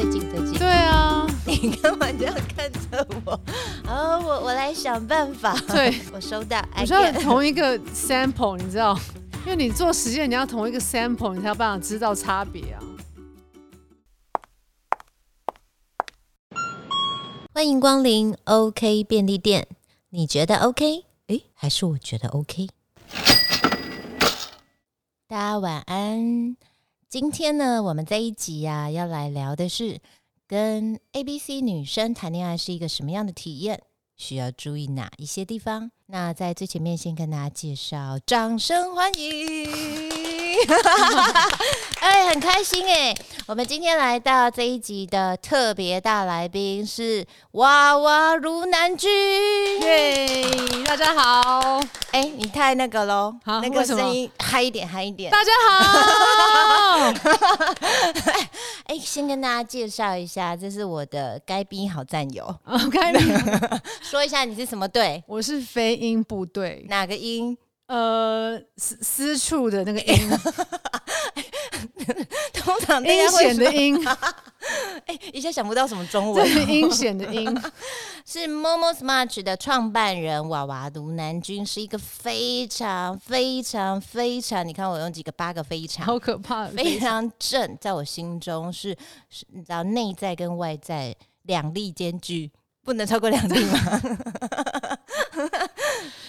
最近最近，对啊，你干嘛这样看着我？哦，我我来想办法。对，我收到。我需要同一个 sample，你知道，因为你做实验，你要同一个 sample，你才有办法知道差别啊。欢迎光临 OK 便利店，你觉得 OK？诶，还是我觉得 OK？大家晚安。今天呢，我们这一集呀，要来聊的是跟 A、B、C 女生谈恋爱是一个什么样的体验，需要注意哪一些地方？那在最前面先跟大家介绍，掌声欢迎！哎，很开心哎！我们今天来到这一集的特别大来宾是娃娃如南君，耶！大家好，哎，你太那个喽，那个声音嗨一点，嗨一点。大家好，哎，先跟大家介绍一下，这是我的该兵好战友，该兵，说一下你是什么队？我是飞鹰部队，哪个音？呃，私私处的那个音，通常阴险的音，哎，一下想不到什么中文，阴险的音，是 Momo Smart 的创办人娃娃卢南君，是一个非常非常非常，你看我用几个八个非常，好可怕，非常正，在我心中是是，你知道内在跟外在两力兼具，不能超过两力吗？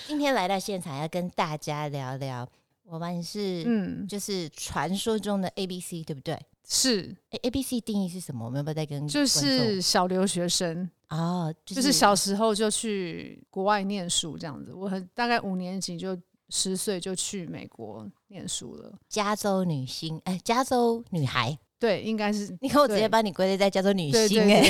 今天来到现场要跟大家聊聊，我们是嗯，就是传说中的 A B C，对不对？是 A B C 定义是什么？我们要不要再跟？就是小留学生哦，就是小时候就去国外念书这样子。我很大概五年级就十岁就去美国念书了。加州女星，哎，加州女孩。对，应该是你看我直接把你归类在加州女星哎，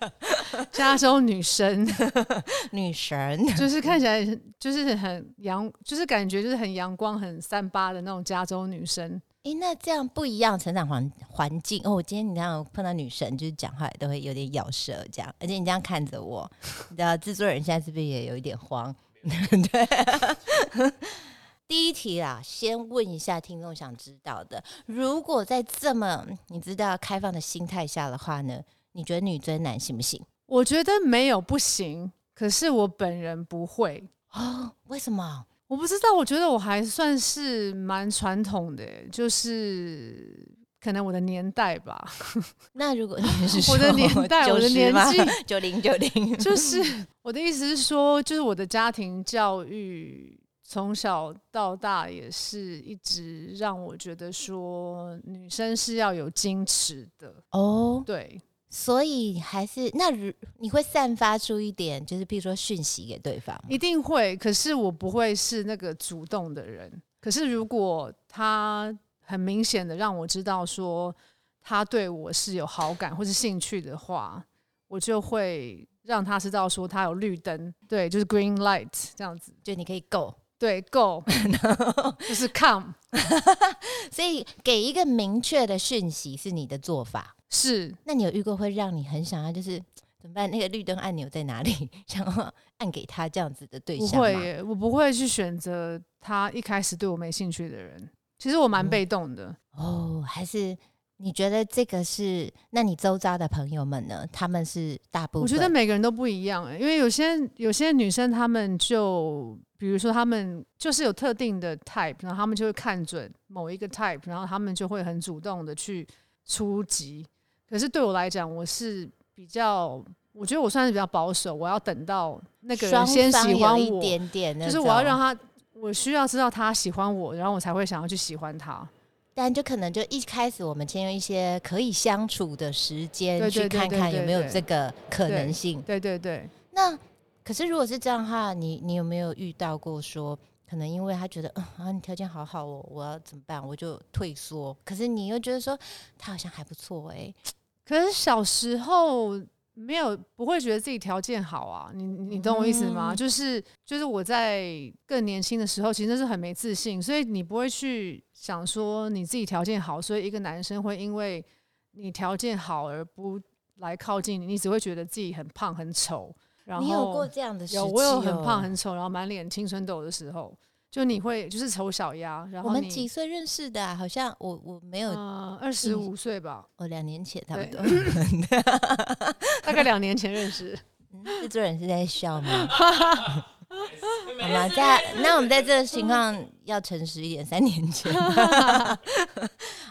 加州女神、女神，就是看起来就是很阳，就是感觉就是很阳光、很三八的那种加州女生。哎，那这样不一样成长环环境哦。我今天你这样碰到女神，就是讲话都会有点咬舌这样，而且你这样看着我，你知道制作人现在是不是也有一点慌？对。第一题啦，先问一下听众想知道的：如果在这么你知道开放的心态下的话呢，你觉得女追男行不行？我觉得没有不行，可是我本人不会啊？为什么？我不知道。我觉得我还算是蛮传统的，就是可能我的年代吧。那如果 你是我的年代，我的年纪九零九零，就是我的意思是说，就是我的家庭教育。从小到大也是一直让我觉得说女生是要有矜持的哦，对，所以还是那如你会散发出一点，就是比如说讯息给对方，一定会。可是我不会是那个主动的人。可是如果他很明显的让我知道说他对我是有好感或是兴趣的话，我就会让他知道说他有绿灯，对，就是 green light 这样子，就你可以 go。对，go 就是 come，所以给一个明确的讯息是你的做法。是，那你有遇过会让你很想要，就是怎么办？那个绿灯按钮在哪里？想要按给他这样子的对象不会耶，我不会去选择他一开始对我没兴趣的人。其实我蛮被动的哦，还是。你觉得这个是？那你周遭的朋友们呢？他们是大部分？我觉得每个人都不一样因为有些有些女生，她们就比如说，他们就是有特定的 type，然后他们就会看准某一个 type，然后他们就会很主动的去出击。可是对我来讲，我是比较，我觉得我算是比较保守，我要等到那个人先喜欢我，就是我要让他，我需要知道他喜欢我，然后我才会想要去喜欢他。但就可能就一开始我们先用一些可以相处的时间去看看有没有这个可能性。对对对。那可是如果是这样的话，你你有没有遇到过说，可能因为他觉得嗯啊你条件好好哦，我要怎么办？我就退缩。可是你又觉得说他好像还不错哎。可是小时候。没有，不会觉得自己条件好啊，你你懂我意思吗？就是就是我在更年轻的时候，其实是很没自信，所以你不会去想说你自己条件好，所以一个男生会因为你条件好而不来靠近你，你只会觉得自己很胖很丑。然后你有过这样的？有，我有很胖很丑，然后满脸青春痘的时候，就你会就是丑小鸭，然后我们你几岁认识的、啊？好像我我没有，呃二十五岁吧，我两年前差不对多。大概两年前认识。嗯制作人是在笑吗？好吗？在那我们在这个情况要诚实一点，三年前。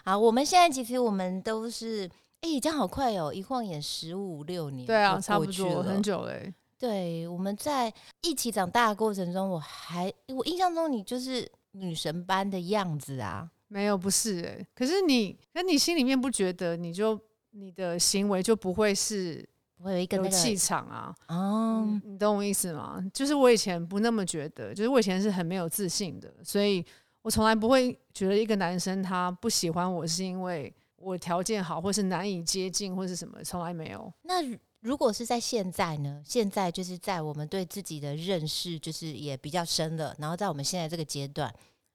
好，我们现在其实我们都是，哎、这样好快哦，一晃眼十五六年，对啊，差不多很。久嘞、对，我们在一起长大的过程中，我还我印象中你就是女神般的样子啊。没有，不是哎、可是你，可你心里面不觉得，你就你的行为就不会是我有一个那个气场啊？哦，嗯你懂我意思吗？就是我以前不那么觉得，就是我以前是很没有自信的，所以我从来不会觉得一个男生他不喜欢我是因为我条件好，或是难以接近，或是什么，从来没有。那如如果是在现在呢？现在就是在我们对自己的认识就是也比较深了，然后在我们现在这个阶段，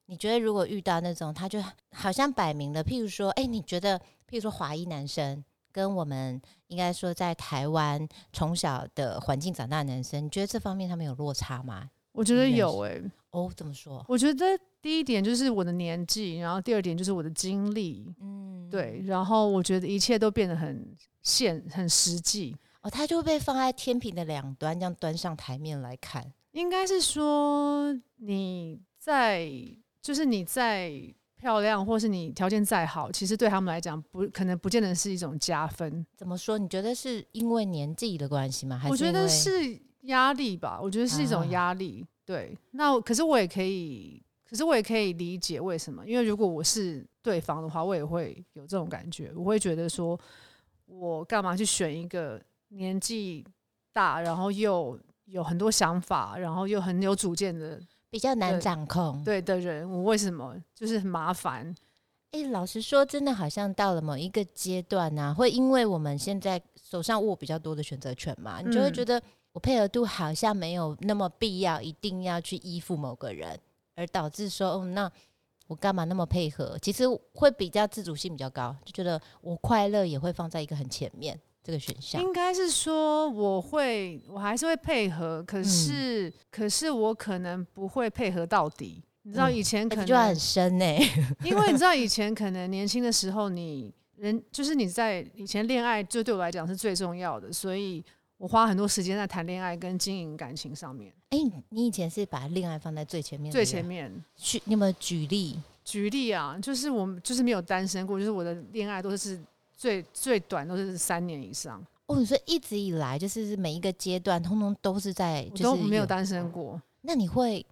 你觉得如果遇到那种他就好像摆明了，譬如说，哎、你觉得譬如说华裔男生跟我们应该说在台湾从小的环境长大的男生，你觉得这方面他们有落差吗？我觉得有诶、哦，怎么说？我觉得第一点就是我的年纪，然后第二点就是我的经历，嗯，对，然后我觉得一切都变得很现很实际。哦，他就被放在天平的两端，这样端上台面来看。应该是说你在，就是你在漂亮，或是你条件再好，其实对他们来讲不可能不见得是一种加分。怎么说？你觉得是因为年纪的关系吗？还是我觉得是压力吧，我觉得是一种啊压力。对，那可是我也可以，可是我也可以理解为什么，因为如果我是对方的话，我也会有这种感觉，我会觉得说，我干嘛去选一个年纪大，然后又有很多想法，然后又很有主见的比较难掌控。对的人，我为什么就是很麻烦？哎、老实说，真的好像到了某一个阶段呢、会因为我们现在手上握比较多的选择权嘛，你就会嗯觉得我配合度好像没有那么必要，一定要去依附某个人，而导致说，哦，那我干嘛那么配合？其实会比较自主性比较高，就觉得我快乐也会放在一个很前面这个选项。应该是说我会，我还是会配合，嗯可是、可是我可能不会配合到底。你知道嗯以前可能这句话很深呢、因为你知道以前可能年轻的时候你，人就是你在以前恋爱，就对我来讲是最重要的，所以我花很多时间在谈恋爱跟经营感情上面。哎、你以前是把恋爱放在最前面，最前面去，你有没有举例？举例啊，就是我们就是没有单身过，就是我的恋爱都是最最短都是三年以上，哦，你说一直以来就是每一个阶段，通通都是在，就是都没有单身过。那你会，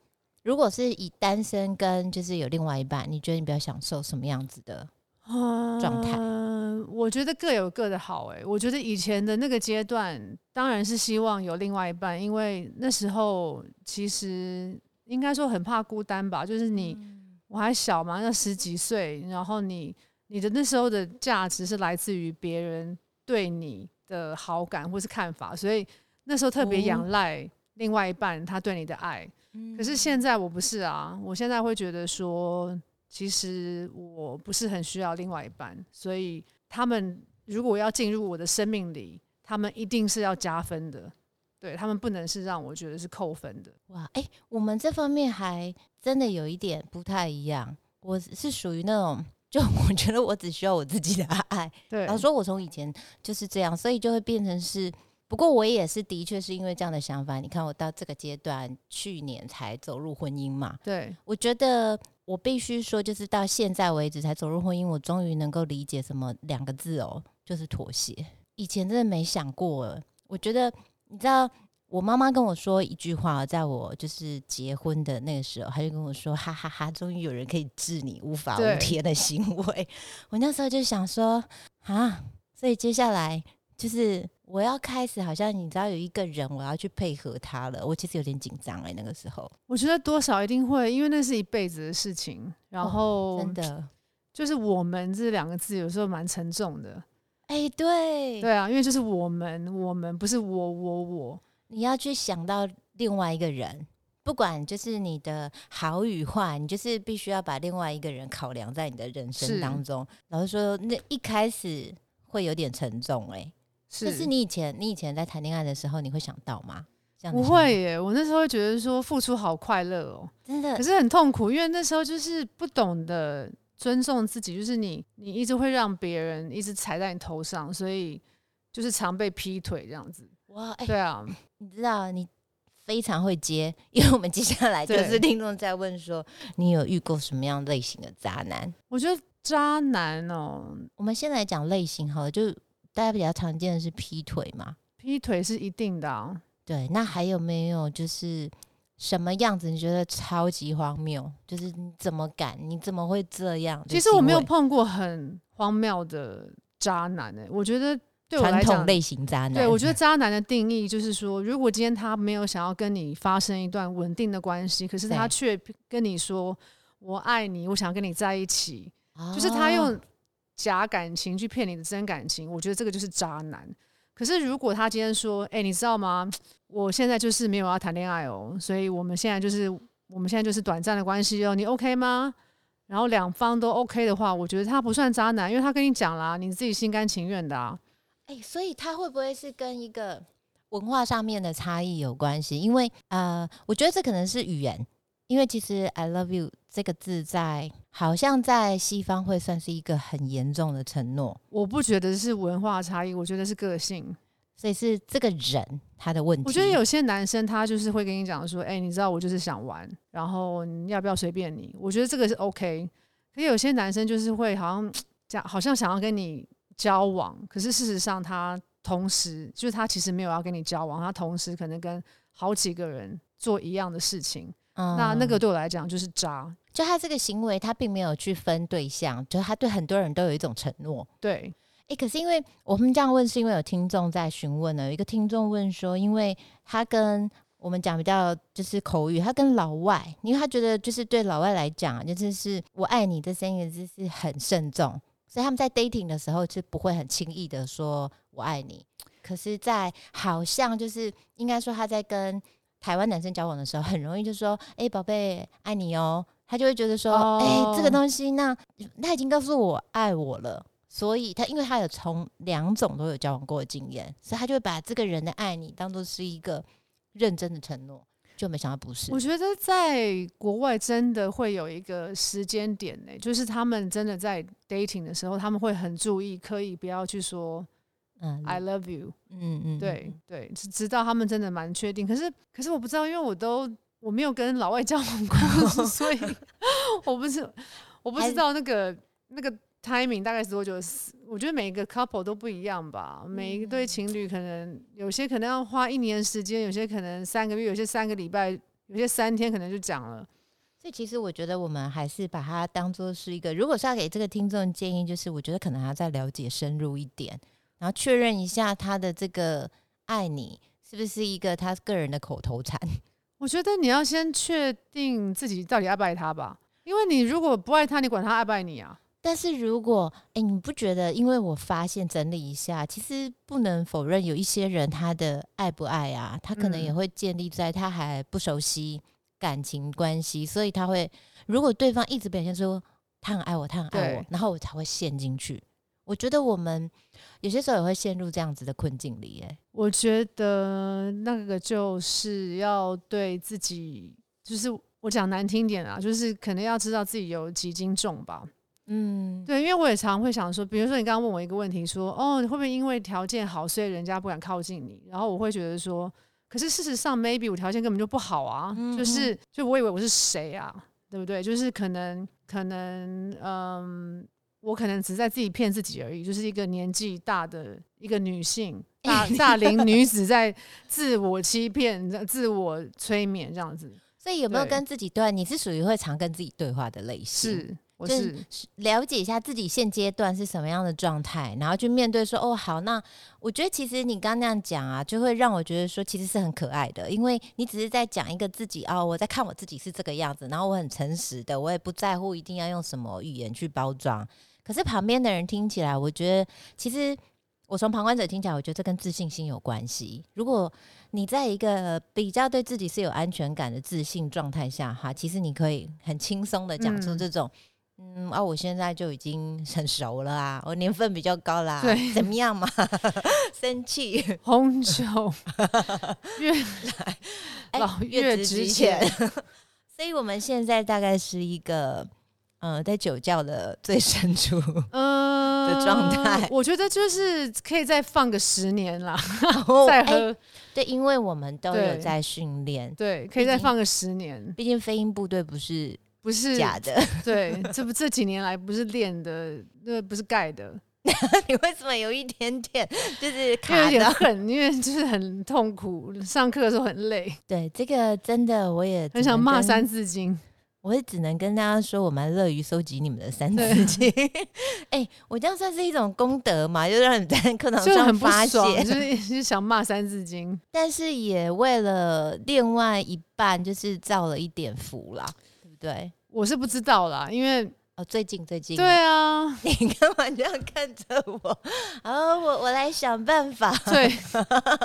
如果是以单身跟就是有另外一半，你觉得你比较享受什么样子的？状态嗯，我觉得各有各的好、欸。我觉得以前的那个阶段，当然是希望有另外一半，因为那时候其实应该说很怕孤单吧。就是你、嗯我还小嘛，那十几岁，然后你你的那时候的价值是来自于别人对你的好感或是看法，所以那时候特别哦仰赖另外一半他对你的爱。可是现在我不是啊，我现在会觉得说，其实我不是很需要另外一半，所以他们如果要进入我的生命里，他们一定是要加分的，对他们不能是让我觉得是扣分的。哇，哎、我们这方面还真的有一点不太一样。我是属于那种，就 我觉得我只需要我自己的爱。对，老实说，我从以前就是这样，所以就会变成是。不过我也是的确是因为这样的想法，你看我到这个阶段，去年才走入婚姻嘛。对，我觉得我必须说，就是到现在为止才走入婚姻，我终于能够理解什么两个字哦，就是妥协。以前真的没想过，我觉得你知道，我妈妈跟我说一句话，在我就是结婚的那个时候，她就跟我说：“哈哈哈终于有人可以治你无法无天的行为。”我那时候就想说啊，所以接下来就是我要开始，好像你知道有一个人我要去配合他了，我其实有点紧张哎，那个时候我觉得多少一定会，因为那是一辈子的事情。然后哦真的。就是“我们”这两个字有时候蛮沉重的。哎、对，对啊，因为就是我们，我们不是我，我，我。你要去想到另外一个人，不管就是你的好与坏，你就是必须要把另外一个人考量在你的人生当中。老实说，那一开始会有点沉重、哎，是，这是你以前你以前在谈恋爱的时候，你会想到吗？不会耶，我那时候会觉得说付出好快乐哦，真的可是很痛苦，因为那时候就是不懂得尊重自己，就是你你一直会让别人一直踩在你头上，所以就是常被劈腿这样子。哇，哎、对啊，你知道你非常会接，因为我们接下来就是听众在问说，你有遇过什么样类型的渣男？我觉得渣男哦，我们先来讲类型好了，就大家比较常见的是劈腿嘛。劈腿是一定的、啊。对，那还有没有就是什么样子你觉得超级荒谬？就是你怎么敢？你怎么会这样？其实我没有碰过很荒谬的渣男诶、我觉得传统类型渣男。对我觉得渣男的定义就是说，如果今天他没有想要跟你发生一段稳定的关系，可是他却跟你说“我爱你，我想跟你在一起”，就是他哦用假感情去骗你的真感情，我觉得这个就是渣男。可是如果他今天说：“哎、你知道吗？我现在就是没有要谈恋爱哦，所以我们现在就是我们现在就是短暂的关系哦，你 OK 吗？”然后两方都 OK 的话，我觉得他不算渣男，因为他跟你讲啦，你自己心甘情愿的啊。哎、所以他会不会是跟一个文化上面的差异有关系？因为呃，我觉得这可能是语言，因为其实 “I love you” 这个字在好像在西方会算是一个很严重的承诺，我不觉得是文化差异，我觉得是个性。所以是这个人他的问题。我觉得有些男生他就是会跟你讲说：“哎、你知道我就是想玩，然后你要不要随便你？”我觉得这个是 OK。可是有些男生就是会好像 讲，好像想要跟你交往，可是事实上他同时就是他其实没有要跟你交往，他同时可能跟好几个人做一样的事情。嗯那那个对我来讲就是渣。就他这个行为，他并没有去分对象，就是他对很多人都有一种承诺。对，诶，可是因为我们这样问，是因为有听众在询问呢。有一个听众问说，因为他跟我们讲比较就是口语，他跟老外，因为他觉得就是对老外来讲，就是是我爱你这三个字是很慎重，所以他们在 dating 的时候是不会很轻易的说我爱你。可是，在好像就是应该说他在跟台湾男生交往的时候，很容易就说：“诶，宝贝，爱你哦。”他就会觉得说：“哦诶，这个东西，那他已经告诉我爱我了。”所以他因为他有从两种都有交往过的经验，所以他就会把这个人的爱你当做是一个认真的承诺，就没想到不是我。觉得在国外真的会有一个时间点呢、就是他们真的在 dating 的时候，他们会很注意，可以不要去说嗯 I love you。嗯嗯，对对，直直到他们真的蛮确定。可是可是我不知道，因为我都我没有跟老外交往过，所以 我不是我不知道那个那个 timing 大概是多久。我觉得每一个 couple 都不一样吧，每一对情侣可能有些可能要花一年时间，有些可能三个月，有些三个礼拜，有些三天可能就讲了。所以其实我觉得我们还是把它当做是一个，如果是要给这个听众建议，就是我觉得可能还要再了解深入一点，然后确认一下他的这个爱你是不是一个他个人的口头禅。我觉得你要先确定自己到底爱不爱他吧，因为你如果不爱他，你管他爱不爱你啊？但是如果哎、你不觉得？因为我发现整理一下，其实不能否认，有一些人他的爱不爱啊，他可能也嗯会建立在他还不熟悉感情关系，所以他会如果对方一直表现出他很爱我，他很爱我，然后我才会陷进去。我觉得我们有些时候也会陷入这样子的困境里，哎，我觉得那个就是要对自己，就是我讲难听点啊，就是可能要知道自己有几斤重吧。嗯，对，因为我也常会想说，比如说你刚刚问我一个问题，说哦，你会不会因为条件好，所以人家不敢靠近你？然后我会觉得说，可是事实上，maybe 我条件根本就不好啊，嗯就是就我以为我是谁啊，对不对？就是可能可能嗯。我可能只是在自己骗自己而已，就是一个年纪大的一个女性，大 大龄女子在自我欺骗、自我催眠这样子。所以有没有跟自己对话？你是属于会常跟自己对话的类型？是，我就是了解一下自己现阶段是什么样的状态，然后去面对说哦好，那我觉得其实你刚刚那样讲啊，就会让我觉得说其实是很可爱的，因为你只是在讲一个自己哦，我在看我自己是这个样子，然后我很诚实的，我也不在乎一定要用什么语言去包装。可是旁边的人听起来，我觉得其实我从旁观者听起来，我觉得这跟自信心有关系。如果你在一个比较对自己是有安全感的自信状态下哈，其实你可以很轻松的讲出嗯这种。嗯啊，我现在就已经 很熟了啊，我年份比较高啦，对怎么样嘛？生气，红酒 越哎老越越值值钱钱。所以我们现在大概是一个，呃，在酒窖的最深处嗯的状态我觉得就是可以再放个十年啦，哦再哎喝。对，因为我们都有在训练，对，可以再放个十年，毕竟飞鹰部队不是不是假的。对，这不这几年来不是练的，那不是盖的，你为什么有一点点就是卡到？点恨，因为就是很痛苦，上课的时候很累，对，这个真的我也很想骂三字经。我也只能跟大家说，我蛮乐于收集你们的三字经。哎、我这样算是一种功德嘛，就让你在课堂上就很不发爽，泄，就是就是想骂三字经。但是也为了另外一半就是造了一点福啦，对不对？我是不知道啦，因为哦，最近最近，对啊，你干嘛这样看着我？哦，我我来想办法。对，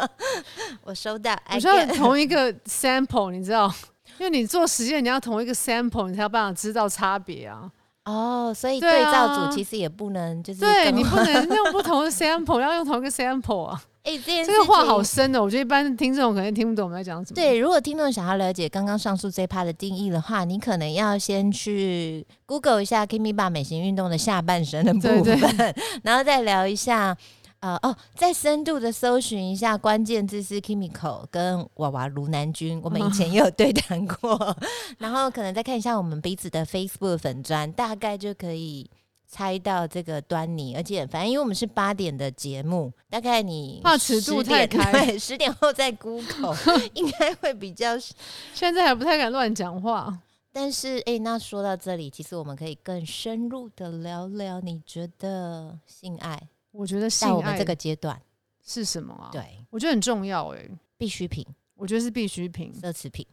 我收到，我 I 需要 get 同一个 sample，你知道，因为你做实验，你要同一个 sample，你才有办法知道差别啊。哦，所以对对照啊组其实也不能就是对你不能用不同的 sample，要用同一个 sample 啊。哎、这件这个话好深哦，我觉得一般听众可能听不懂我们在讲什么。对，如果听众想要了解刚刚上述这一趴的定义的话，你可能要先去 Google 一下 Kimi 爸美型运动的下半身的部分，对对然后再聊一下。呃哦，再深度的搜寻一下关键字是 Kimiko 跟娃娃卢南君，我们以前也有对谈过，然后可能再看一下我们彼此的 Facebook 粉砖，大概就可以猜到这个端倪。而且反正因为我们是八点的节目，大概你怕尺度太开对，十点后再 Google 应该会比较 现在还不太敢乱讲话。但是，诶，那说到这里，其实我们可以更深入的聊聊，你觉得性爱我觉得性爱在我们这个阶段，是什么啊？，对我觉得很重要哎、必需品、我觉得是必需品，奢侈品、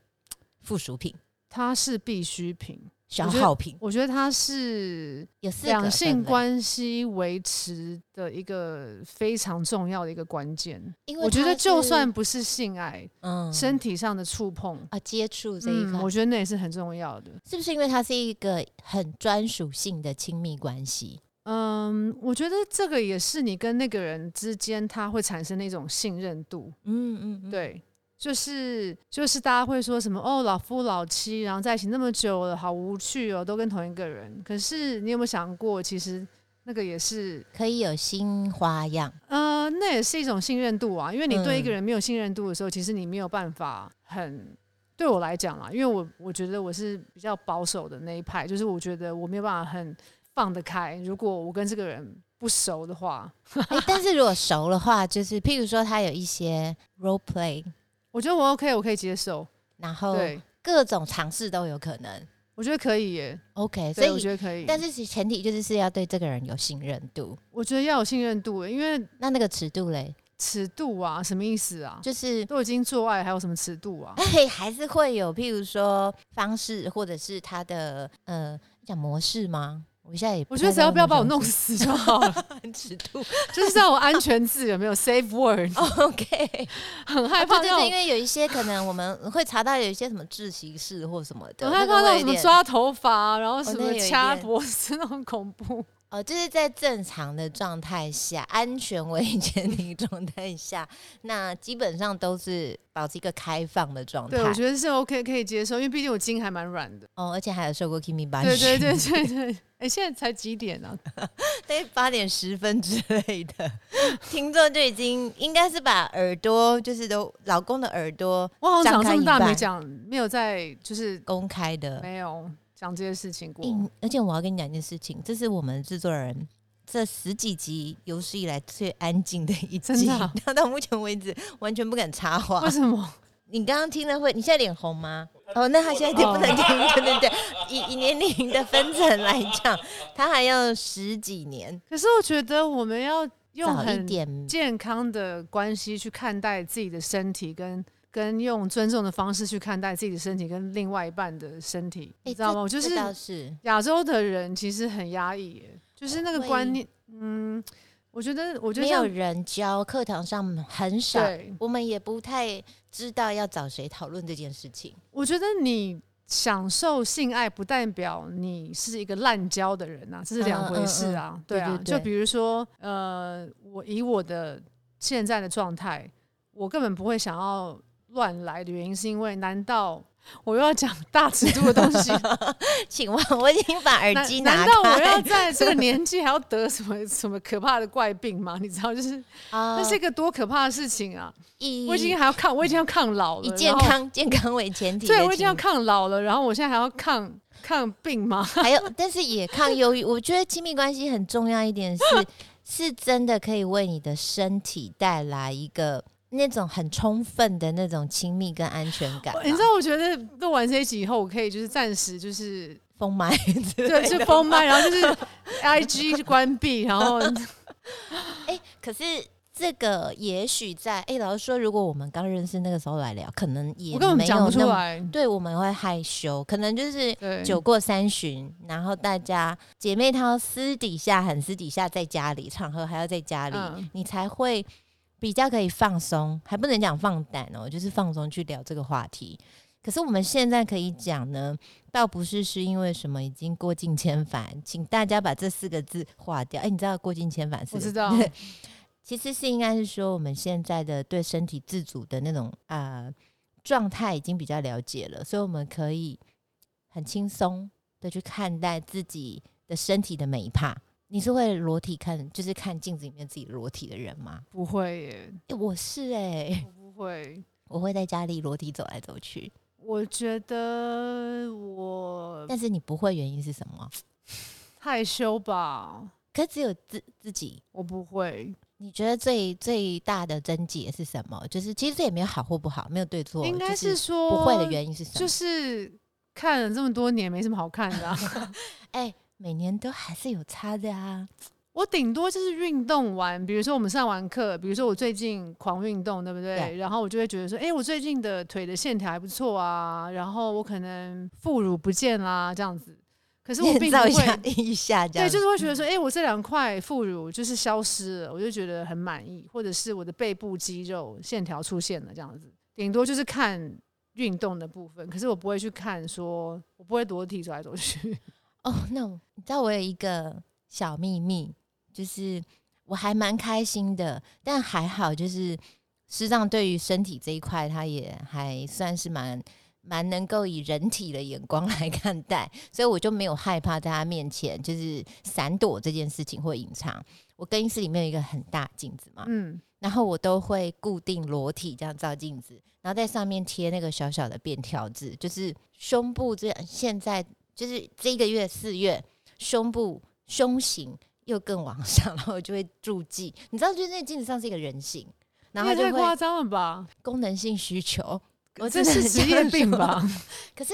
附属品、它是必需品。消我觉得耗品，我觉得它是两性，关系维持的一个非常重要的一个关键。因为我觉得就算不是性爱，嗯身体上的触碰，啊接触这一嗯，块，我觉得那也是很重要的。是不是因为它是一个很专属性的亲密关系？嗯，我觉得这个也是你跟那个人之间，他会产生的一种信任度。嗯嗯嗯，对，就是就是大家会说什么哦，老夫老妻，然后在一起那么久了，好无趣哦，都跟同一个人。可是你有没有想过，其实那个也是，可以有新花样，呃，那也是一种信任度啊。因为你对一个嗯人没有信任度的时候，其实你没有办法很。对我来讲啦，因为我我觉得我是比较保守的那一派，就是我觉得我没有办法很放得开。如果我跟这个人不熟的话，诶但是如果熟的话，就是譬如说他有一些 role play，我觉得我 OK，我可以接受。然后对，各种尝试都有可能。我觉得可以耶。OK，所以，我以觉得可以。但是其前提就是是要对这个人有信任度。我觉得要有信任度，因为那那个尺度嘞，尺度啊，什么意思啊？就是都已经做爱，还有什么尺度啊？哎，还是会有，譬如说方式或者是他的呃讲模式吗？我现在也我觉得只要不要把我弄死死就好了，尺度。就是让我安全字有没有 safe word？OK，很害啊对对对，因为有一些可能我们会查到有一些什么窒息式或什么的，很害怕那种什么抓头发，然后什么掐脖子那种恐怖。哦，就是在正常的状态下，安全为前提状态下，那基本上都是保持一个开放的状态。对，我觉得是 OK 可以接受，因为毕竟我筋还蛮软的。哦，而且还有受过 Kimi 班对对对训对对。哎，现在才几点啊？得，八点十分之类的，听众就已经应该是把耳朵，就是都老公的耳朵我好像长这么大没讲，没有在就是公开的。没有讲这些事情过。嗯，而且我要跟你讲一件事情，这是我们制作人这十几集有史以来最安静的一集，他 到目前为止完全不敢插话为。什么？你刚刚听了会，你现在脸红吗？哦，那他现在就不能听，对对对，以以年龄的分层来讲，他还要十几年，可是我觉得我们要用一很点健康的关系去看待自己的身体跟。跟用尊重的方式去看待自己的身体跟另外一半的身体，你知道吗？我就是亚洲的人其实很压抑耶，就是那个观念，嗯，我觉得，我觉得没有人教，课堂上很少，我们也不太知道要找谁讨论这件事情。我觉得你享受性爱不代表你是一个滥交的人呐、这是两回事啊。嗯嗯嗯对啊，对对对就比如说，呃，我以我的现在的状态，我根本不会想要乱来的原因，是因为难道我又要讲大尺度的东西？请问我已经把耳机拿难道我要，在这个年纪还要得什么什么可怕的怪病吗？你知道，就是啊那是一个多可怕的事情啊！以我已经还要抗，我已经要抗老了，以健康 健康为前提对，我已经要抗老了，然后我现在还要抗抗病吗？还有，但是也抗忧郁。我觉得亲密关系很重要一点是，是真的可以为你的身体带来一个那种很充分的那种亲密跟安全感啊。你知道，我觉得录完这一集以后，我可以就是暂时就是封麦之对，是封麦，然后就是 I G 是关闭，然后 哎、可是这个也许在哎、老实说，如果我们刚认识那个时候来聊，可能也没讲不出有那么。来。对，我们会害羞，可能就是对，酒过三巡，然后大家姐妹她私底下很私底下，在家里场合还要在家里，嗯你才会比较可以放松，还不能讲放胆哦，就是放松去聊这个话题。可是我们现在可以讲呢，倒不是是因为什么已经过尽千帆，请大家把这四个字划掉。哎、你知道过尽千帆是？我知道对，其实是应该是说我们现在的对身体自主的那种啊状态已经比较了解了，所以我们可以很轻松的去看待自己的身体的每一帕。你是会裸体看，就是看镜子里面自己裸体的人吗？不会耶，诶我是哎、我不会。我会在家里裸体走来走去，我觉得我但是你不会，原因是什么？害羞吧，可只有自自己，我不会。你觉得最最大的症结是什么？就是其实这也没有好或不好，没有对错，应该就是说不会的原因是什么？就是看了这么多年，没什么好看的、啊。哎、每年都还是有差的啊。我顶多就是运动完，比如说我们上完课，比如说我最近狂运动，对不对？对然后我就会觉得说，哎、我最近的腿的线条还不错啊，然后我可能副乳不见啦，这样子。可是我并不会，一下这样对，就是会觉得说，哎、我这两块副乳就是消失了，我就觉得很满意，或者是我的背部肌肉线条出现了这样子，顶多就是看运动的部分，可是我不会去看说，我不会裸体走来走去。哦，那我你知道我有一个小秘密，就是我还蛮开心的，但还好，就是师长对于身体这一块，他也还算是蛮蛮能够以人体的眼光 来看待，所以我就没有害怕在他面前就是闪躲这件事情或隐藏。我更衣室里面有一个很大镜子嘛，嗯，然后我都会固定裸体这样照镜子，然后在上面贴那个小小的便条纸，就是胸部这样。现在就是这个月四月，胸部胸型又更往上，然后我就会注记。你知道，就是那镜子上是一个人形，然后就会夸张了吧？功能性需求。我这真的是职业病吧？可是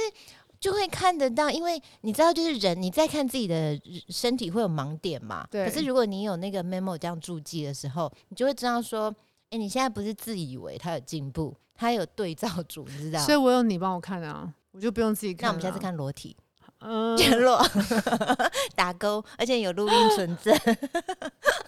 就会看得到，因为你知道，就是人你在看自己的身体会有盲点嘛。对可是如果你有那个 memo 这样注记的时候，你就会知道说，哎、你现在不是自以为他有进步，他有对照组，你知道？所以我有你帮我看啊，我就不用自己看。那我们下次，看裸体嗯，联络 打勾，而且有录音存证。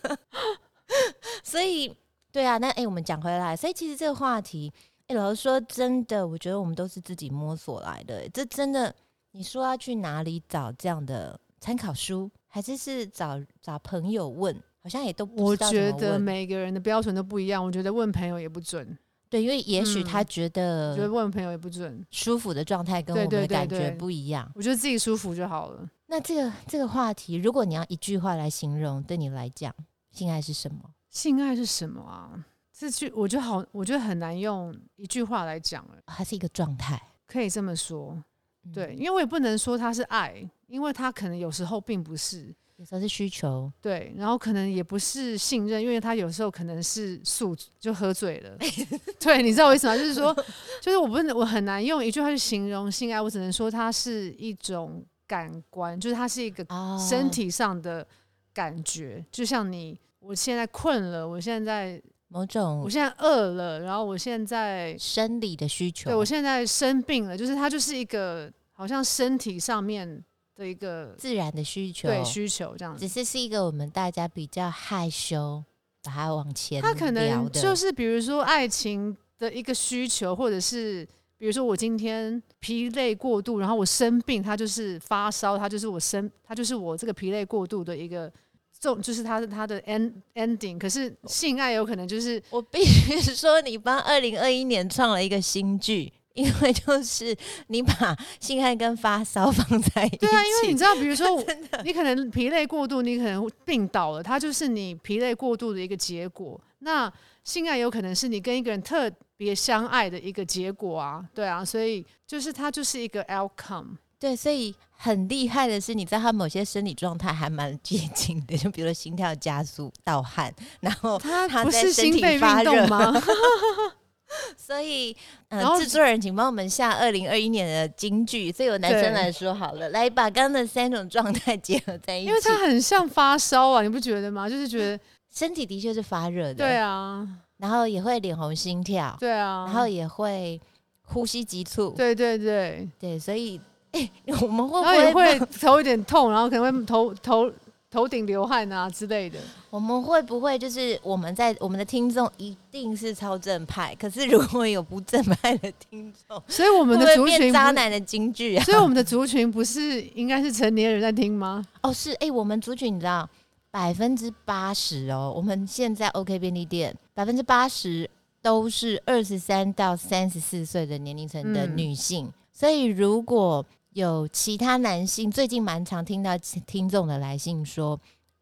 所以，对啊，那哎、我们讲回来，所以其实这个话题，哎、老实说，真的，我觉得我们都是自己摸索来的。这真的，你说要去哪里找这样的参考书，还是是找找朋友问？好像也都不我知道觉得每个人的标准都不一样，我觉得问朋友也不准，对，因为也许他嗯觉我觉得得问朋友也不准，舒服的状态跟我们的感觉不一样。我觉得自己舒服就好了。那这个这个话题，如果你要一句话来形容，对你来讲，性爱是什么？性爱是什么啊？这句我觉得好，我觉得很难用一句话来讲，了，它是一个状态。可以这么说。嗯对，，因为我也不能说它是爱，因为它可能有时候并不是。有时候是需求。对，然后可能也不是信任，因为他有时候可能是宿就喝醉了。对，你知道我意思吗？就是说，就是我不能，我很难用一句话去形容性爱，我只能说它是一种感官，就是它是一个哦身体上的感觉，就像你，我现在困了，我现在某种我现在饿了，然后我现在生理的需求。对我现在生病了，就是它就是一个好像身体上面的一个自然的需求，对需求这样子只。是是一个我们大家比较害羞，把它往前他可能就是比如说爱情的一个需求，或者是比如说我今天疲累过度，然后我生病，他就是发烧，他就是我生，他就是我这个疲累过度的一个重，就是他的他的 end ending。可是性爱有可能就是我必须说，你帮二零二一年创了一个新剧，因为就是你把性爱跟发烧放在一起。对啊，因为你知道，比如说 你可能疲累过度，你可能病倒了，它就是你疲累过度的一个结果。那性爱有可能是你跟一个人特别相爱的一个结果啊，对啊，所以就是它就是一个 outcome。对，所以很厉害的是，你知道他某些生理状态还蛮接近的，就比如说心跳加速、盗汗，然后它他不是心肺发动吗？所以，呃制作人，请帮我们下二零二一年的金句。所以有男生来说好了，来把刚刚的三种状态结合在一起。因为它很像发烧啊，你不觉得吗？就是觉得身体的确是发热的，对啊，然后也会脸红心跳，对啊，然后也会呼吸急促，对对对，对，所以，哎、我们会不会会头有点痛，然后可能会头头头顶流汗啊之类的。我们会不会就是我们在我们的听众一定是超正派，可是如果有不正派的听众，所以我们的族群渣，男的金句啊？所以我们的族群不是应该是成年人在听吗？哦，是哎、我们族群你知道百分之八十哦，我们现在 OK 便利店百分之八十都是二十三到三十四岁的年龄层的嗯女性，所以如果有其他男性，最近蛮常听到听众的来信说，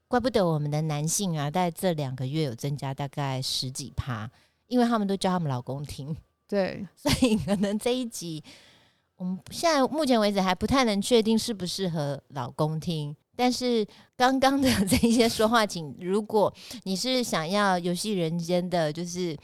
怪不得我们的男性啊，在这两个月有增加大概十几趴，因为他们都叫他们老公听。对，所以可能这一集，我们现在目前为止还不太能确定适不适合老公听。但是刚刚的 这一些说话，请如果你是想要游戏人间的，就是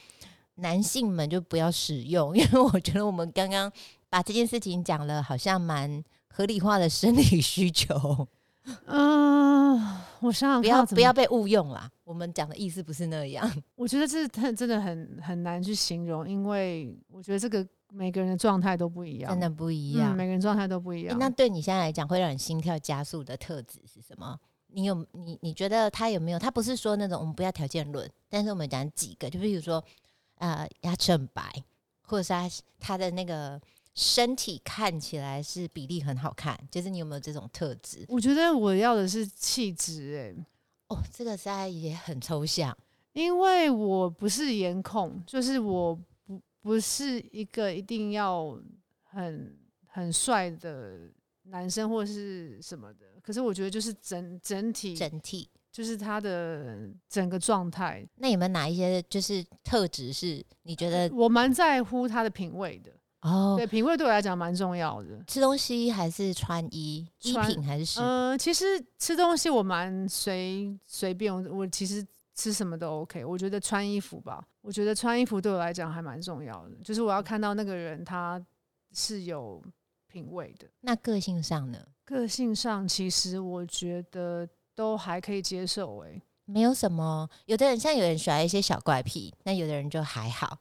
男性们就不要使用，因为我觉得我们刚刚把这件事情讲了，好像蛮合理化的生理需求，嗯、我想想不要不要被误用啦。我们讲的意思不是那样，我觉得这很真的很很难去形容，因为我觉得这个每个人的状态都不一样，真的不一嗯，样。每个人状态都不一样。诶那对你现在来讲，会让你心跳加速的特质是什么？你有你你觉得他有没有？他不是说那种我们不要条件论，但是我们讲几个，就比如说，呃，牙齿很白，或者是他他的那个身体看起来是比例很好看，就是你有没有这种特质？我觉得我要的是气质，哎，哦，这个实在也很抽象。因为我不是颜控，就是我不不是一个一定要很很帅的男生或是什么的。可是我觉得就是整整体，整体，就是他的整个状态，那有没有哪一些就是特质是你觉得我蛮在乎他的品味的。哦？对，品味对我来讲蛮重要的。吃东西还是穿衣？衣穿品还是饰品？呃，其实吃东西我蛮随随便，我我其实吃什么都 OK。我觉得穿衣服吧，我觉得穿衣服对我来讲还蛮重要的，就是我要看到那个人他是有品味的。那个性上呢？个性上，其实我觉得都还可以接受、欸。没有什么，有的人像有人喜欢一些小怪癖，那有的人就还好。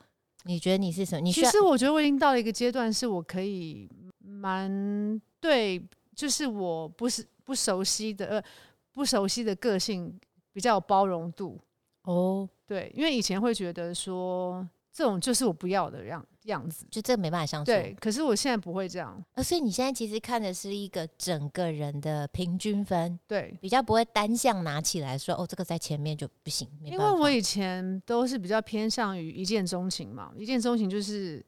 你觉得你是什么？你其实我觉得我已经到了一个阶段，是我可以蛮对，就是我不是不熟悉的呃不熟悉的个性比较有包容度。哦，对，因为以前会觉得说这种就是我不要的样样子。就这没办法相处。对，可是我现在不会这样。呃，所以你现在其实看的是一个整个人的平均分，对，比较不会单项拿起来说哦，这个在前面就不行。因为我以前都是比较偏向于一见钟情嘛，一见钟情就是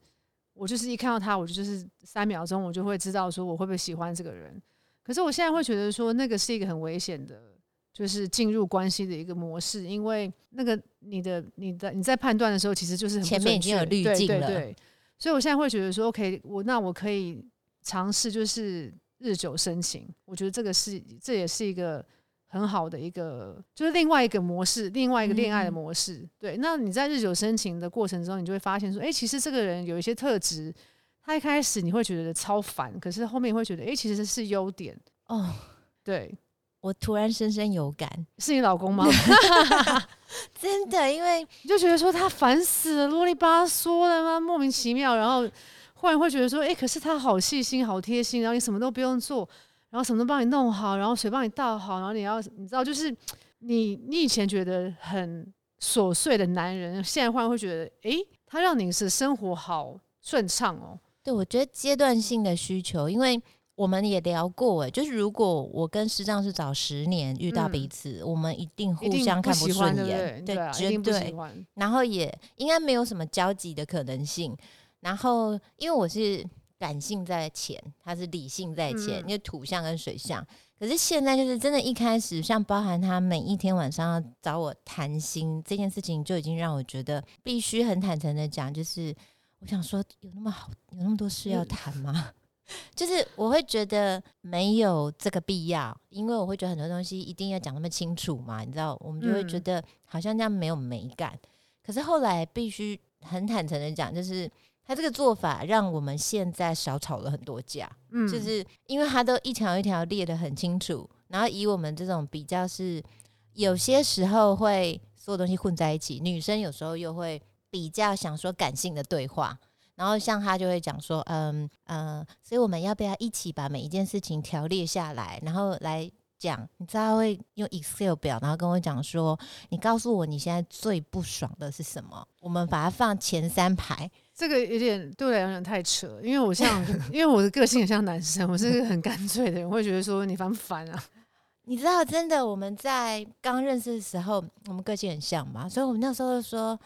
我就是一看到他，我就就是三秒钟我就会知道说我会不会喜欢这个人。可是我现在会觉得说那个是一个很危险的，就是进入关系的一个模式，因为那个你的你的你在判断的时候其实就是前面已经有滤镜了对对，所以我现在会觉得说，OK，我那我可以尝试就是日久生情，我觉得这个是这也是一个很好的一个，就是另外一个模式，另外一个恋爱的嗯模式。对，那你在日久生情的过程中，你就会发现说，哎、其实这个人有一些特质，他一开始你会觉得超烦，可是后面会觉得，哎、其实是优点。哦，对，我突然深深有感，是你老公吗？真的，因为你就觉得说他烦死了，啰里吧嗦的吗？莫名其妙，然后忽然会觉得说，哎、可是他好细心、好贴心，然后你什么都不用做，然后什么都帮你弄好，然后水帮你倒好，然后你要你知道，就是你你以前觉得很琐碎的男人，现在忽然会觉得，哎、他让你是生活好顺畅哦。对，我觉得阶段性的需求，因为我们也聊过，哎，就是如果我跟师丈是早十年遇到彼此，我们一定互相看不顺眼，对，绝对。然后也应该没有什么交集的可能性。然后因为我是感性在前，他是理性在前，因为土象跟水象。可是现在就是真的，一开始像包含他每一天晚上要找我谈心这件事情，就已经让我觉得必须很坦诚的讲，就是我想说，有那么好，有那么多事要谈吗？就是我会觉得没有这个必要，因为我会觉得很多东西一定要讲那么清楚嘛，你知道，我们就会觉得好像这样没有美感。可是后来必须很坦诚的讲，就是。他这个做法让我们现在少吵了很多架，嗯，就是因为他都一条一条列的很清楚，然后以我们这种比较是有些时候会所有东西混在一起，女生有时候又会比较想说感性的对话，然后像他就会讲说，嗯嗯，所以我们要不要一起把每一件事情条列下来，然后来讲？你知道会用 Excel 表，然后跟我讲说，你告诉我你现在最不爽的是什么？我们把它放前三排。这个有点对我来讲有点太扯，因为我像，因为我的个性很像男生，我是个很干脆的人，会觉得说你烦不烦啊？你知道，真的我们在刚认识的时候，我们个性很像嘛，所以我们那时候说，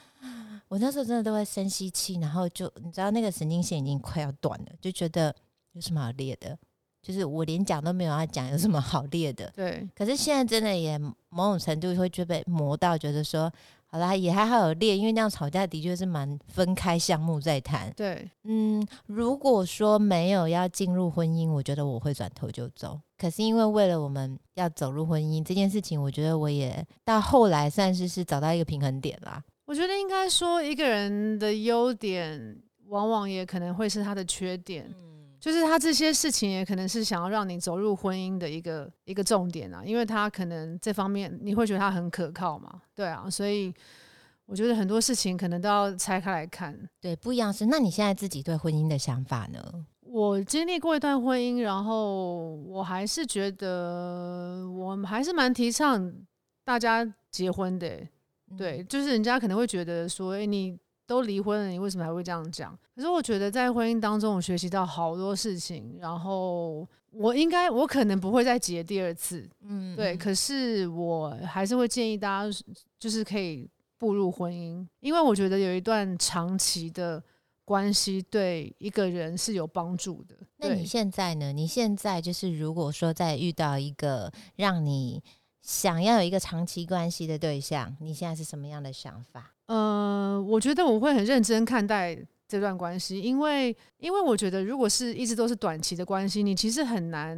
我那时候真的都会深吸气，然后就你知道那个神经线已经快要断了，就觉得有什么好裂的，就是我连讲都没有要讲，有什么好裂的？对。可是现在真的也某种程度会就被磨到，觉得说。好啦，也还好有裂，因为那样吵架的确是蛮分开项目在谈。对，嗯，如果说没有要进入婚姻，我觉得我会转头就走。可是因为为了我们要走入婚姻这件事情，我觉得我也到后来算是是找到一个平衡点啦。我觉得应该说一个人的优点，往往也可能会是他的缺点。嗯就是他这些事情也可能是想要让你走入婚姻的一个一个重点啊，因为他可能这方面你会觉得他很可靠嘛，对啊，所以我觉得很多事情可能都要拆开来看。对，不一样是。那你现在自己对婚姻的想法呢？我经历过一段婚姻，然后我还是觉得我们还是蛮提倡大家结婚的。对，就是人家可能会觉得说，哎，你。都离婚了，你为什么还会这样讲？可是我觉得在婚姻当中，我学习到好多事情。然后我应该，我可能不会再结第二次，嗯，对。可是我还是会建议大家，就是可以步入婚姻，因为我觉得有一段长期的关系对一个人是有帮助的。那你现在呢？你现在就是如果说在遇到一个让你想要有一个长期关系的对象，你现在是什么样的想法？呃，我觉得我会很认真看待这段关系，因为因为我觉得如果是一直都是短期的关系，你其实很难，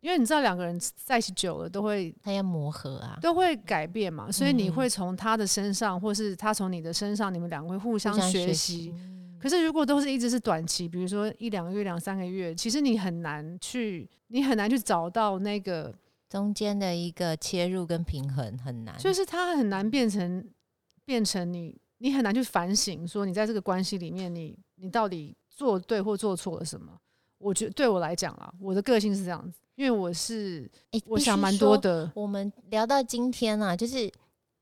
因为你知道两个人在一起久了都会他要磨合啊，都会改变嘛，所以你会从他的身上，或是他从你的身上，你们两个会互相学习。可是如果都是一直是短期，比如说一两个月、两三个月，其实你很难去，你很难去找到那个中间的一个切入跟平衡，很难，就是他很难变成。变成你，你很难去反省，说你在这个关系里面，你你到底做对或做错了什么？我觉得对我来讲啊，我的个性是这样子，因为我是，我想蛮多的。我们聊到今天啊，就是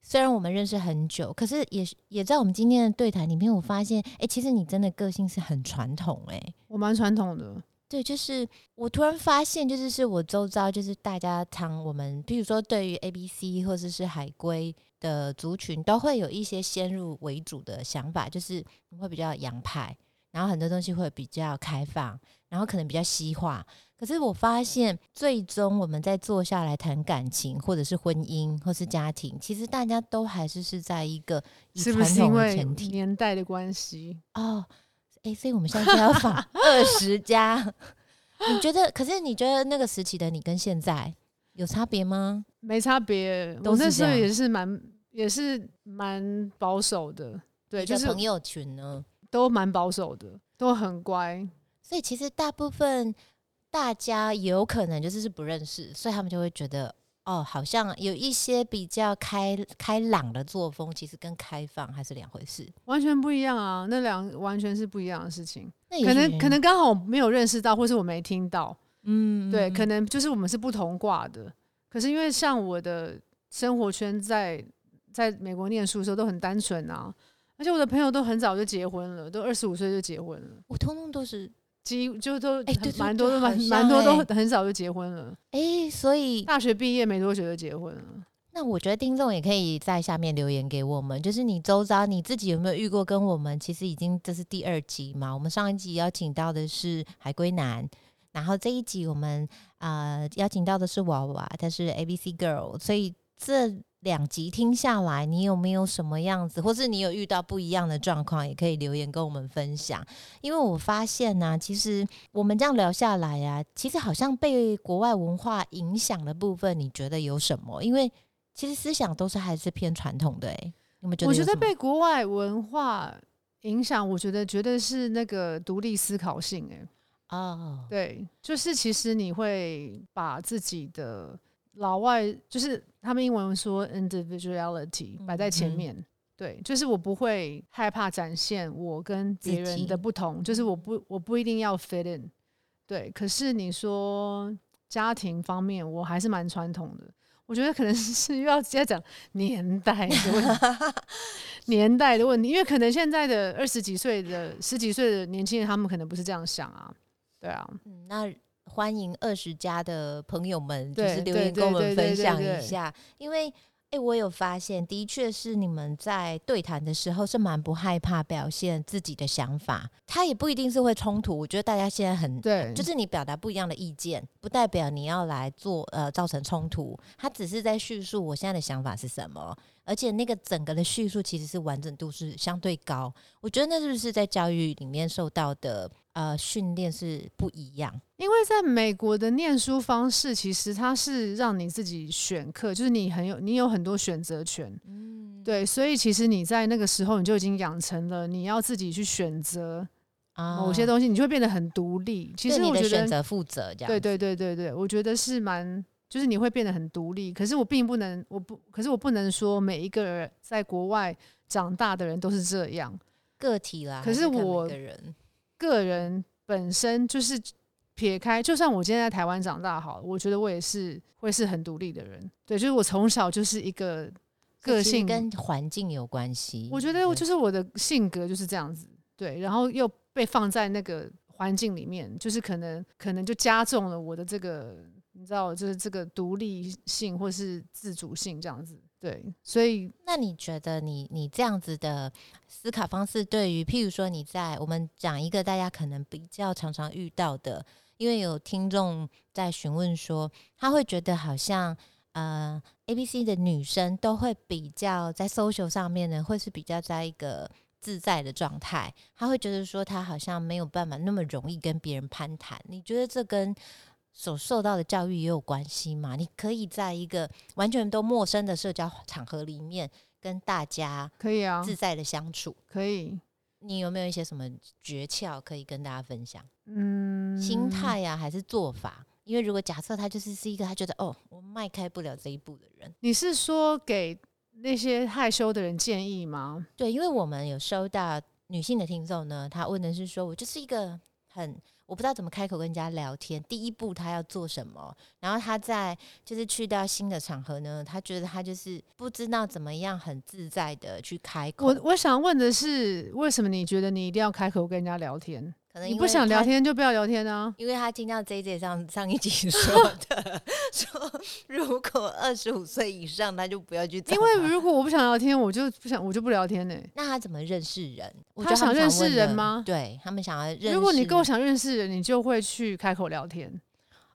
虽然我们认识很久，可是也也在我们今天的对谈里面，我发现，哎，其实你真的个性是很传统，哎，我蛮传统的。对，就是我突然发现，就是是我周遭，就是大家常我们，比如说对于 A、B、C 或者是海龟的族群，都会有一些先入为主的想法，就是会比较洋派，然后很多东西会比较开放，然后可能比较西化。可是我发现，最终我们在坐下来谈感情，或者是婚姻，或是家庭，其实大家都还是是在一个是不是因为年代的关系哦？哎，所以我们现在要访 二十家，你觉得？可是你觉得那个时期的你跟现在有差别吗？没差别，我那时候也是蛮也是蛮保守的，对，就是朋友群呢都蛮保守的，都很乖。所以其实大部分大家有可能就是是不认识，所以他们就会觉得。哦，好像有一些比较开开朗的作风，其实跟开放还是两回事，完全不一样啊！那两完全是不一样的事情。可能可能刚好没有认识到，或是我没听到。嗯，对，可能就是我们是不同挂的。可是因为像我的生活圈在在美国念书的时候都很单纯啊，而且我的朋友都很早就结婚了，都二十五岁就结婚了。我通通都是几就都哎对对蛮多都蛮蛮多都哎很少就结婚了，哎，所以大学毕业没多久就结婚了。那我觉得听众也可以在下面留言给我们，就是你周遭你自己有没有遇过跟我们其实已经这是第二集嘛？我们上一集邀请到的是海龟男，然后这一集我们呃邀请到的是娃娃，她是 A B C Girl，所以这两集听下来，你有没有什么样子，或是你有遇到不一样的状况，也可以留言跟我们分享。因为我发现呢、其实我们这样聊下来啊、其实好像被国外文化影响的部分，你觉得有什么？因为其实思想都是还是偏传统的、欸，哎，你们觉得我？觉得被国外文化影响，我觉得绝对是那个独立思考性、欸。哦，对，就是其实你会把自己的老外，就是他们英文说 individuality 摆在前面。对，就是我不会害怕展现我跟别人的不同，就是我不我不一定要 fit in。对，可是你说家庭方面，我还是蛮传统的。我觉得可能是又要直接讲年代的问题，年代的问题，因为可能现在的二十几岁的、十几岁的年轻人，他们可能不是这样想啊。对啊，嗯，那欢迎二十家的朋友们，就是留言跟我们分享一下，因为。哎、我有发现，的确是你们在对谈的时候是蛮不害怕表现自己的想法，他也不一定是会冲突。我觉得大家现在很对，就是你表达不一样的意见，不代表你要来做呃造成冲突，他只是在叙述我现在的想法是什么，而且那个整个的叙述其实是完整度是相对高。我觉得那是不是在教育里面受到的呃训练是不一样？因为在美国的念书方式，其实它是让你自己选课，就是你很有你有很多选择权，嗯，对，所以其实你在那个时候你就已经养成了你要自己去选择啊某些东西，你就会变得很独立。其实我觉得，的选择负责，这样对对对对对，我觉得是蛮。就是你会变得很独立，可是我并不能，我不，可是我不能说每一个人在国外长大的人都是这样。个体啦。可是我个人个人本身就是撇开，就算我今天在台湾长大好了，我觉得我也是会是很独立的人。对，就是我从小就是一个个性，跟环境有关系。我觉得我就是我的性格就是这样子。对，然后又被放在那个环境里面，就是可能可能就加重了我的这个，你知道，就是这个独立性或是自主性这样子。对，所以那你觉得你你这样子的思考方式，对于譬如说你在我们讲一个大家可能比较常常遇到的，因为有听众在询问说，他会觉得好像呃 A B C 的女生都会比较在 social 上面呢，会是比较在一个自在的状态，他会觉得说他好像没有办法那么容易跟别人攀谈。你觉得这跟所受到的教育也有关系嘛？你可以在一个完全都陌生的社交场合里面跟大家可以啊，自在的相处，可以，你有没有一些什么诀窍可以跟大家分享？嗯，心态呀、还是做法？因为如果假设他就是是一个他觉得哦，我迈开不了这一步的人，你是说给那些害羞的人建议吗？对，因为我们有收到女性的听众呢，她问的是说，我就是一个很我不知道怎么开口跟人家聊天，第一步他要做什么，然后他在就是去到新的场合呢，他觉得他就是不知道怎么样很自在的去开口，我我想问的是，为什么你觉得你一定要开口跟人家聊天？你不想聊天就不要聊天啊。因为他听到 J J 上上一集 说的，说如果二十五岁以上，他就不要去因为如果我不想聊天，我就不想，我就不聊天呢、那他怎么认识人？我他想认识人吗对他们想要认识。如果你跟我，想认识人，你就会去开口聊天，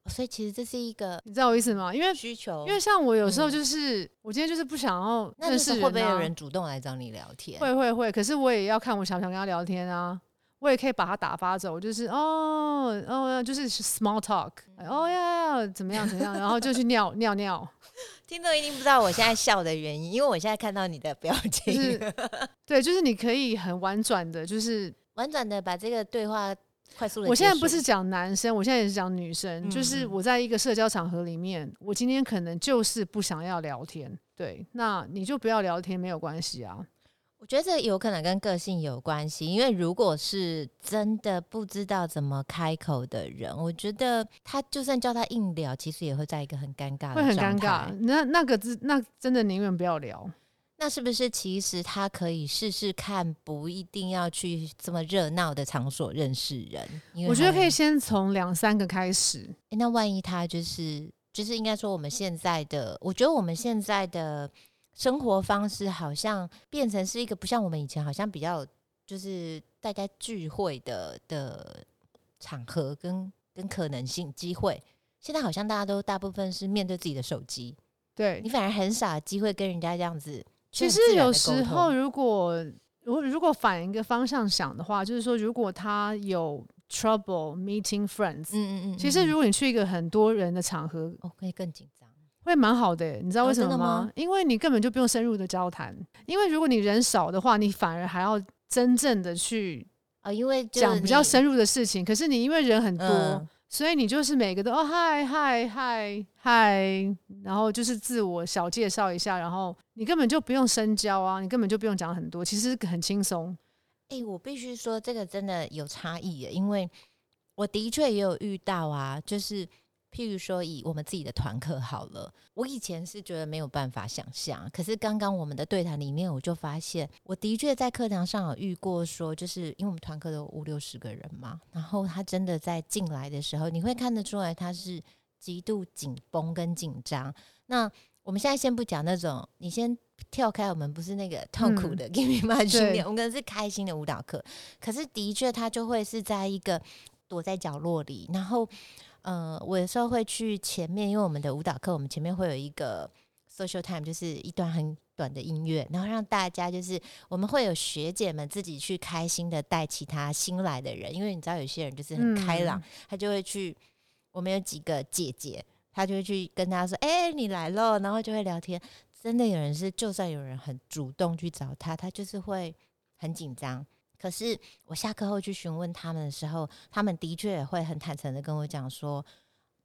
所以其实这是一个你知道我意思吗？因为需求。因为像我有时候嗯就是，我今天就是不想要认识人、会不会有人主动来找你聊天？会会会，可是我也要看我想不想跟他聊天啊。我也可以把他打发走，就是哦哦，就是 small talk，哦呀怎么样怎么样，然后就去尿尿尿，听众一定不知道我现在笑的原因，因为我现在看到你的表情，就是 对，就是你可以很婉转的，就是婉转的把这个对话快速的。我现在不是讲男生，我现在也是讲女生，嗯就是嗯我在一个社交场合里面，我今天可能就是不想要聊天，对，那你就不要聊天，没有关系啊。我觉得这有可能跟个性有关系，因为如果是真的不知道怎么开口的人，我觉得他就算叫他硬聊，其实也会在一个很尴尬的会很尴尬。那那个字那真的宁愿不要聊。那是不是其实他可以试试看，不一定要去这么热闹的场所认识人？我觉得可以先从两三个开始。诶那万一他就是就是应该说我们现在的，我觉得我们现在的生活方式好像变成是一个不像我们以前好像比较就是大家聚会的的场合跟跟可能性机会，现在好像大家都大部分是面对自己的手机，对。你，反而很少机会跟人家这样子。其实有时候如果如如果反一个方向想的话，就是说如果他有 trouble meeting friends，、嗯嗯嗯，其实如果你去一个很多人的场合，哦可以更紧张，会蛮好的耶。你知道哦为什么吗吗？因为你根本就不用深入的交谈，因为如果你人少的话，你反而还要真正的去啊，因为讲比较深入的事情。可是你因为人很多，嗯所以你就是每个都哦嗨嗨嗨嗨，然后就是自我小介绍一下，然后你根本就不用深交啊，你根本就不用讲很多，其实很轻松。哎、我必须说，这个真的有差异耶，因为我的确也有遇到啊，就是譬如说以我们自己的团课好了，我以前是觉得没有办法想象，可是刚刚我们的对谈里面，我就发现，我的确在课堂上有遇过说，就是因为我们团课都有五六十个人嘛，然后他真的在进来的时候，你会看得出来他是极度紧绷跟紧张。那我们现在先不讲那种，你先跳开，我们不是那个痛苦的 give me my 训练，我们可能是开心的舞蹈课。可是的确，他就会是在一个躲在角落里，然后，呃，我有时候会去前面，因为我们的舞蹈课，我们前面会有一个 social time，就是一段很短的音乐，然后让大家就是我们会有学姐们自己去开心的带其他新来的人，因为你知道有些人就是很开朗，嗯他就会去，我们有几个姐姐，她就会去跟他说：“哎、你来了。”然后就会聊天。真的有人是，就算有人很主动去找他，他就是会很紧张。可是我下课后去询问他们的时候，他们的确也会很坦诚的跟我讲说：“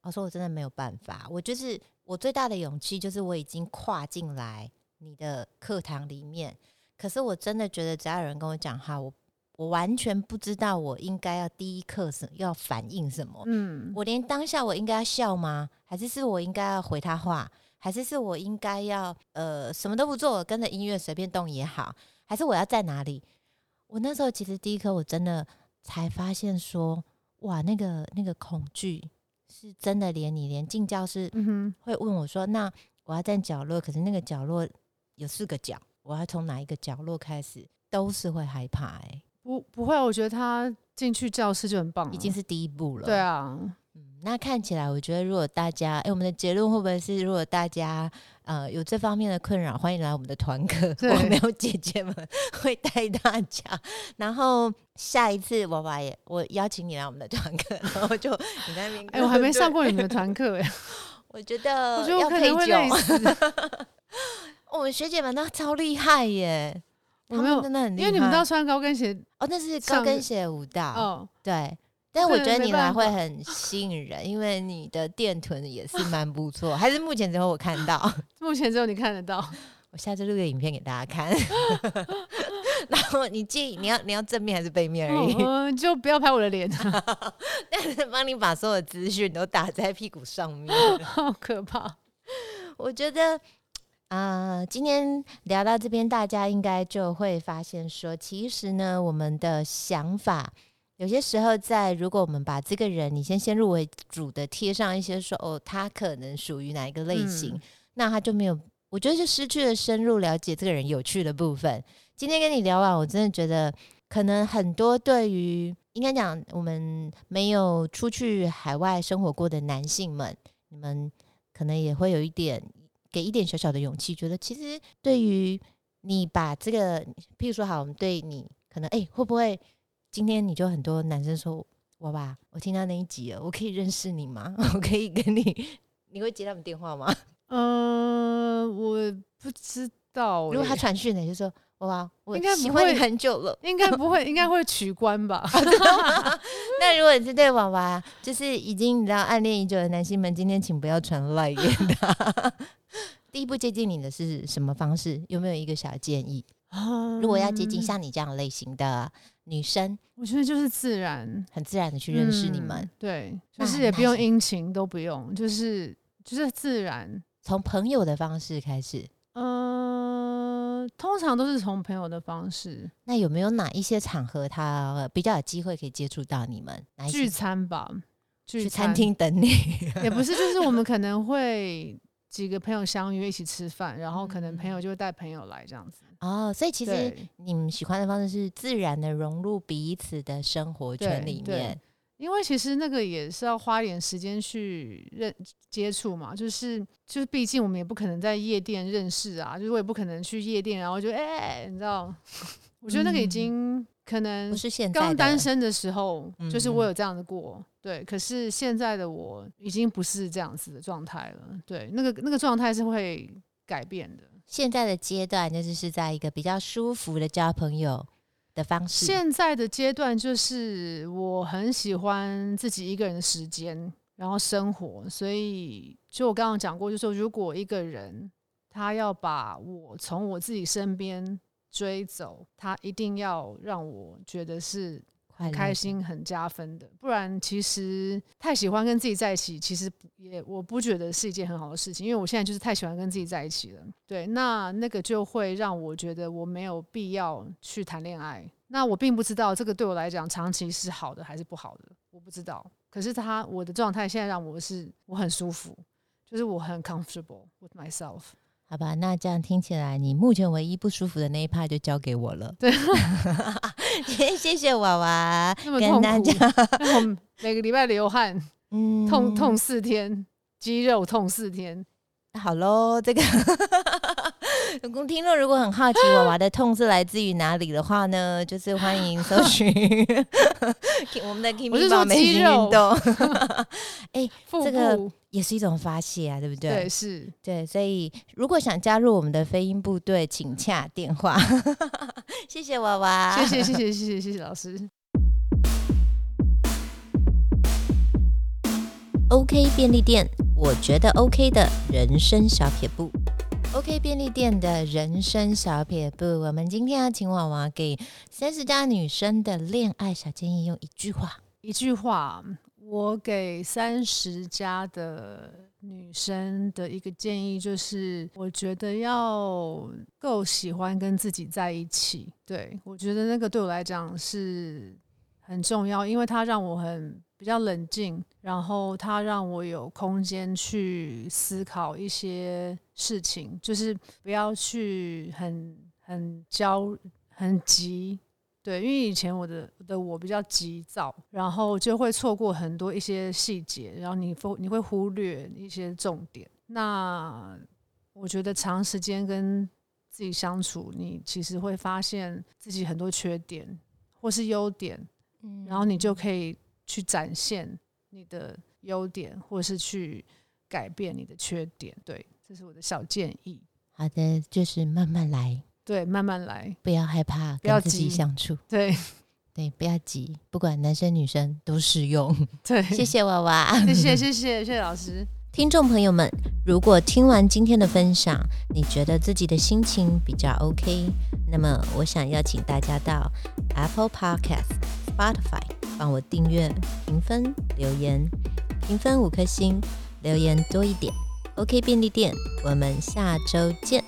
我说我真的没有办法，我就是我最大的勇气就是我已经跨进来你的课堂里面，可是我真的觉得只要有人跟我讲哈，我我完全不知道我应该要第一课什要反应什么，嗯，我连当下我应该要笑吗？还是是我应该要回他话？还是是我应该要呃什么都不做，我跟着音乐随便动也好？还是我要在哪里？我那时候其实第一课我真的才发现说，哇，那个那个恐惧是真的，连你连进教室会问我说，那我要站角落，可是那个角落有四个角，我要从哪一个角落开始，都是会害怕、欸，不不会，我觉得他进去教室就很棒，已经是第一步了。对啊，嗯，那看起来，我觉得如果大家，哎、我们的结论会不会是，如果大家呃有这方面的困扰，欢迎来我们的团课，对我没有姐姐们 会带大家。然后下一次娃娃也，我邀请你来我们的团课，然后就 你在那边，哎、我还没上，过你们的团课哎，我觉得我觉得我要配可能会累酒，死。我们学姐们都超厉害耶，她们真的很厉害，因为你们都要穿高跟鞋哦，那是高跟鞋舞蹈，哦，对。但我觉得你来会很吸引人，因为你的电臀也是蛮不错，还是目前只有我看到。目前只有你看得到。我下次录个影片给大家看，然后你介意你要你要正面还是背面而已，嗯，就不要拍我的脸，但是帮你把所有资讯都打在屁股上面。好可怕。我觉得。啊、今天聊到这边，大家应该就会发现说，其实呢，我们的想法有些时候在，如果我们把这个人你先先入为主的贴上一些说，哦，他可能属于哪一个类型，嗯那他就没有，我觉得就失去了深入了解这个人有趣的部分。今天跟你聊完，我真的觉得可能很多对于应该讲我们没有出去海外生活过的男性们，你们可能也会有一点给一点小小的勇气，觉得其实对于你把这个，譬如说好，我们对你可能哎、会不会今天你就很多男生说，哇吧，我听到那一集了，我可以认识你吗？我可以跟你，你会接他们电话吗？嗯、我不知道欸、如果他传讯呢，就说哇哇，我应该喜欢你很久了。应该不会，应该会取关吧？那如果你是对娃娃，就是已经你知道暗恋已久的男性们，今天请不要传赖给他。第一步接近你的是什么方式？有没有一个小建议？如果要接近嗯像你这样类型的女生，我觉得就是自然很自然的去认识你们，嗯对，就是也不用殷勤，都不用，就是就是自然。从朋友的方式开始。嗯、通常都是从朋友的方式那有没有哪一些场合他比较有机会可以接触到你们？哪一聚餐吧，聚去餐厅等你？也不是，就是我们可能会几个朋友相约一起吃饭，然后可能朋友就会带朋友来这样子。哦，所以其实，你们喜欢的方式是自然的融入彼此的生活圈里面。因为其实那个也是要花点时间去认接触嘛，就是就是，毕竟我们也不可能在夜店认识啊，就是我也不可能去夜店，然后就哎、你知道，我觉得那个已嗯经可能不是现在刚单身的时候，就是我嗯有这样的过，对。可是现在的我已经不是这样子的状态了，对，那个那个状态是会改变的。现在的阶段就是是在一个比较舒服的交朋友的方式。现在的阶段就是我很喜欢自己一个人的时间，然后生活，所以就我刚刚讲过，就说如果一个人他要把我从我自己身边追走，他一定要让我觉得是快乐开心、很加分的，不然其实太喜欢跟自己在一起，其实也我不觉得是一件很好的事情，因为我现在就是太喜欢跟自己在一起了。对，那那个就会让我觉得我没有必要去谈恋爱。那我并不知道这个对我来讲长期是好的还是不好的，我不知道。可是他我的状态现在让我是我很舒服，就是我很 comfortable with myself。好吧，那这样听起来，你目前唯一不舒服的那一趴就交给我了。对，谢谢娃娃跟大家，每个礼拜流汗，嗯痛痛四天，肌肉痛四天。好喽，这个如果 听众如果很好奇娃娃的痛是来自于哪里的话呢，就是欢迎搜寻我们的 Kimi 我是说宝美型肌肉运动，腹这个部也是一种发泄啊，对不对？对，是对。所以，如果想加入我们的飞鹰部队，请洽电话。谢谢娃娃，谢谢谢谢谢谢谢谢老师。OK 便利店，我觉得 OK 的人生小撇步。OK 便利店的人生小撇步，我们今天要请娃娃给三十加女生的恋爱小建议，用一句话，一句话。我给三十加的女生的一个建议就是，我觉得要够喜欢跟自己在一起。对我觉得那个对我来讲是很重要，因为它让我很比较冷静，然后它让我有空间去思考一些事情，就是不要去很很焦很急。对，因为以前我的的我比较急躁，然后就会错过很多一些细节，然后你忽你会忽略一些重点。那我觉得长时间跟自己相处，你其实会发现自己很多缺点或是优点，嗯然后你就可以去展现你的优点，或是去改变你的缺点。对，这是我的小建议。好的，就是慢慢来，对，慢慢来。不要害怕不要跟自己急相处。对 对，不要急，不管男生女生都适用。对，谢谢娃娃，谢谢谢谢谢谢老师。听众朋友们，如果听完今天的分享，你觉得自己的心情比较 OK，那么我想邀请大家到 Apple Podcast、Spotify 帮我订阅、评分、留言，评分五颗星，留言多一点。OK 便利店，我们下周见。